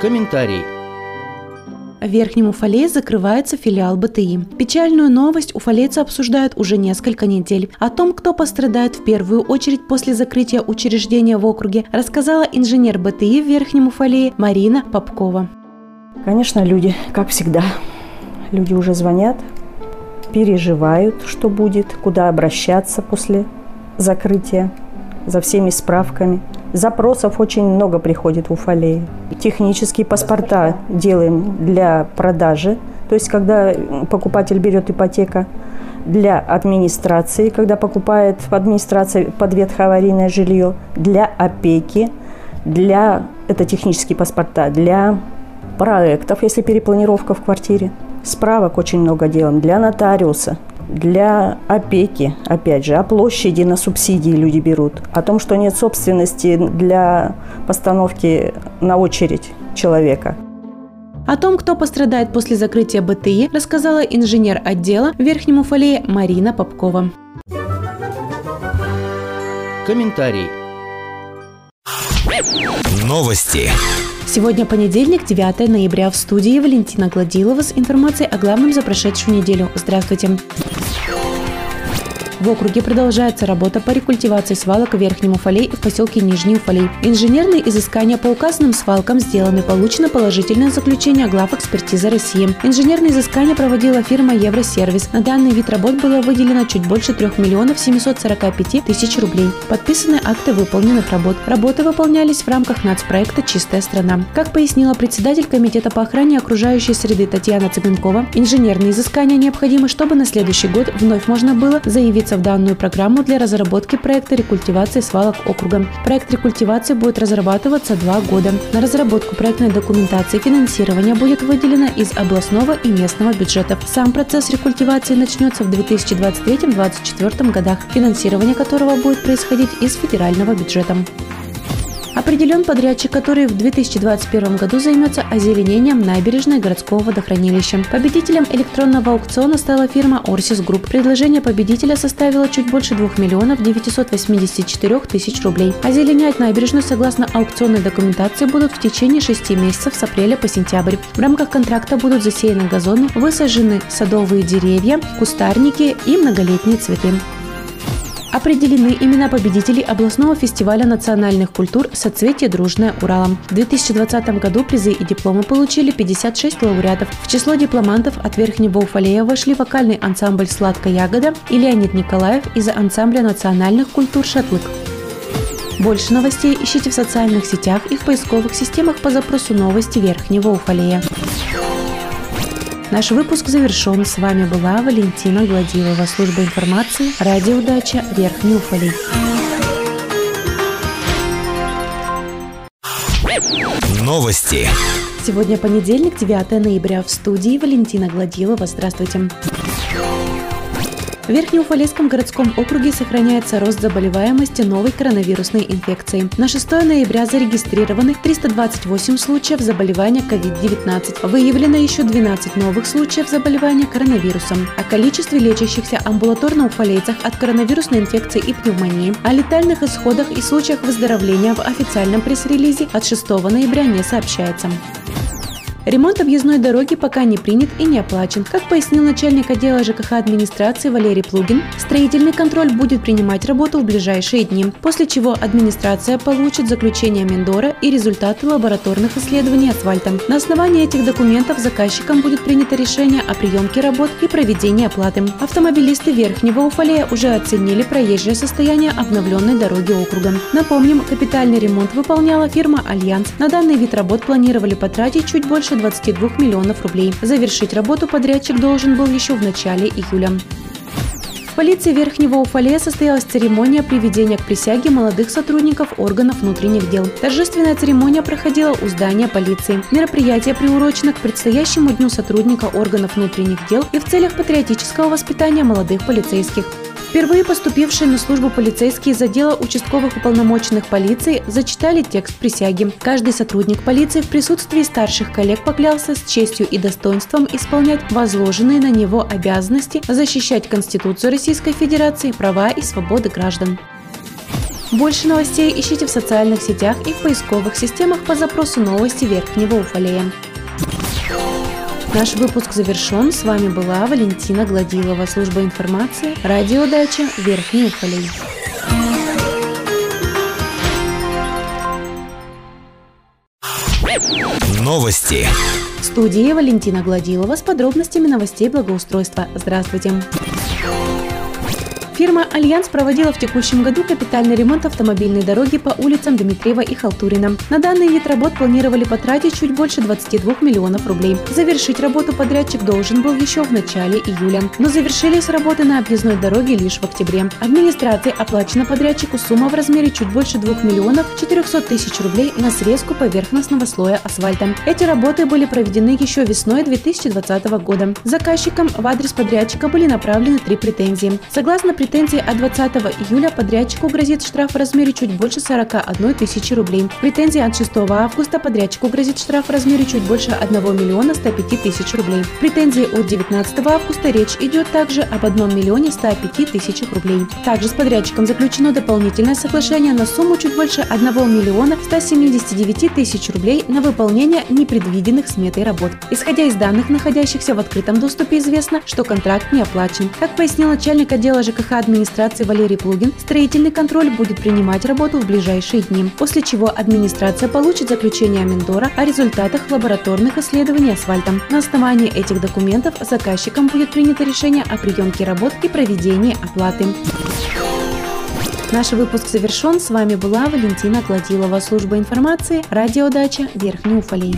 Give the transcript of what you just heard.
Комментарий. В Верхнем Уфалее закрывается филиал БТИ. Печальную новость уфалейцы обсуждают уже несколько недель. О том, кто пострадает в первую очередь после закрытия учреждения в округе, рассказала инженер БТИ в Верхнем Уфалее Марина Попкова. Конечно, люди, как всегда, люди уже звонят, переживают, что будет, куда обращаться после закрытия, за всеми справками – Запросов очень много приходит в Уфалее. Технические паспорта делаем для продажи, то есть когда покупатель берет ипотека, для администрации, когда покупает в администрации под ветхоаварийное жилье, для опеки, для, это технические паспорта, для проектов, если перепланировка в квартире. Справок очень много делаем для нотариуса – для опеки, опять же, о площади на субсидии люди берут, о том, что нет собственности для постановки на очередь человека. О том, кто пострадает после закрытия БТИ, рассказала инженер отдела в Верхнем Уфалее Марина Попкова. Комментарий. Новости. Сегодня понедельник, 9 ноября. В студии Валентина Гладилова с информацией о главном за прошедшую неделю. Здравствуйте. В округе продолжается работа по рекультивации свалок в Верхнем Уфалей и в поселке Нижний Уфалей. Инженерные изыскания по указанным свалкам сделаны. Получено положительное заключение глав экспертизы России. Инженерные изыскания проводила фирма Евросервис. На данный вид работ было выделено чуть больше 3 миллионов 745 тысяч рублей. Подписаны акты выполненных работ. Работы выполнялись в рамках нацпроекта «Чистая страна». Как пояснила председатель Комитета по охране окружающей среды Татьяна Цыганкова, инженерные изыскания необходимы, чтобы на следующий год вновь можно было заявиться включиться в данную программу для разработки проекта рекультивации свалок округа. Проект рекультивации будет разрабатываться два года. На разработку проектной документации финансирование будет выделено из областного и местного бюджетов. Сам процесс рекультивации начнется в 2023-2024 годах, финансирование которого будет происходить из федерального бюджета. Определен подрядчик, который в 2021 году займется озеленением набережной городского водохранилища. Победителем электронного аукциона стала фирма Орсис Групп. Предложение победителя составило чуть больше 2 миллионов 984 тысяч рублей. Озеленять набережную согласно аукционной документации будут в течение 6 месяцев с апреля по сентябрь. В рамках контракта будут засеяны газоны, высажены садовые деревья, кустарники и многолетние цветы. Определены имена победителей областного фестиваля национальных культур «Соцветие дружное Уралом». В 2020 году призы и дипломы получили 56 лауреатов. В число дипломантов от Верхнего Уфалея вошли вокальный ансамбль «Сладкая ягода» и Леонид Николаев из ансамбля национальных культур «Шатлык». Больше новостей ищите в социальных сетях и в поисковых системах по запросу «Новости Верхнего Уфалея». Наш выпуск завершен. С вами была Валентина Гладилова, служба информации, радио «Удача», Верхний Уфалей. Новости. Сегодня понедельник, 9 ноября. В студии Валентина Гладилова. Здравствуйте. В Верхнеуфалейском городском округе сохраняется рост заболеваемости новой коронавирусной инфекцией. На 6 ноября зарегистрированы 328 случаев заболевания COVID-19. Выявлено еще 12 новых случаев заболевания коронавирусом. О количестве лечащихся амбулаторно уфалейцах от коронавирусной инфекции и пневмонии, о летальных исходах и случаях выздоровления в официальном пресс-релизе от 6 ноября не сообщается. Ремонт объездной дороги пока не принят и не оплачен. Как пояснил начальник отдела ЖКХ администрации Валерий Плугин, строительный контроль будет принимать работу в ближайшие дни, после чего администрация получит заключение Миндора и результаты лабораторных исследований асфальта. На основании этих документов заказчиком будет принято решение о приемке работ и проведении оплаты. Автомобилисты Верхнего Уфалея уже оценили проезжее состояние обновленной дороги округа. Напомним, капитальный ремонт выполняла фирма «Альянс». На данный вид работ планировали потратить чуть больше свыше 22 миллионов рублей. Завершить работу подрядчик должен был еще в начале июля. В полиции Верхнего Уфалея состоялась церемония приведения к присяге молодых сотрудников органов внутренних дел. Торжественная церемония проходила у здания полиции. Мероприятие приурочено к предстоящему дню сотрудника органов внутренних дел и в целях патриотического воспитания молодых полицейских. Впервые поступившие на службу полицейские из отдела участковых уполномоченных полиции зачитали текст присяги. Каждый сотрудник полиции в присутствии старших коллег поклялся с честью и достоинством исполнять возложенные на него обязанности защищать Конституцию Российской Федерации, права и свободы граждан. Больше новостей ищите в социальных сетях и в поисковых системах по запросу «Новости Верхнего Уфалея». Наш выпуск завершен. С вами была Валентина Гладилова, служба информации, радиодача Верхний Уфалей. Новости. В студии Валентина Гладилова с подробностями новостей благоустройства. Здравствуйте. Фирма «Альянс» проводила в текущем году капитальный ремонт автомобильной дороги по улицам Дмитриева и Халтурина. На данный вид работ планировали потратить чуть больше 22 миллионов рублей. Завершить работу подрядчик должен был еще в начале июля. Но завершились работы на объездной дороге лишь в октябре. Администрацией оплачена подрядчику сумма в размере чуть больше 2 миллионов 400 тысяч рублей на срезку поверхностного слоя асфальта. Эти работы были проведены еще весной 2020 года. Заказчиком в адрес подрядчика были направлены три претензии. Согласно претензии от 20 июля подрядчику грозит штраф в размере чуть больше 41 тысячи рублей. Претензии от 6 августа подрядчику грозит штраф в размере чуть больше 1 миллиона 105 тысяч рублей. Претензии от 19 августа речь идет также об 1 миллионе 105 тысячах рублей. Также с подрядчиком заключено дополнительное соглашение на сумму чуть больше 1 миллиона 179 тысяч рублей на выполнение непредвиденных сметой работ. Исходя из данных, находящихся в открытом доступе, известно, что контракт не оплачен. Как пояснил начальник отдела ЖКХ администрации Валерий Плугин, строительный контроль будет принимать работу в ближайшие дни, после чего администрация получит заключение Миндора о результатах лабораторных исследований асфальтом. На основании этих документов заказчиком будет принято решение о приемке работ и проведении оплаты. Наш выпуск завершен. С вами была Валентина Гладилова, служба информации, радиодача Верхний Уфалей.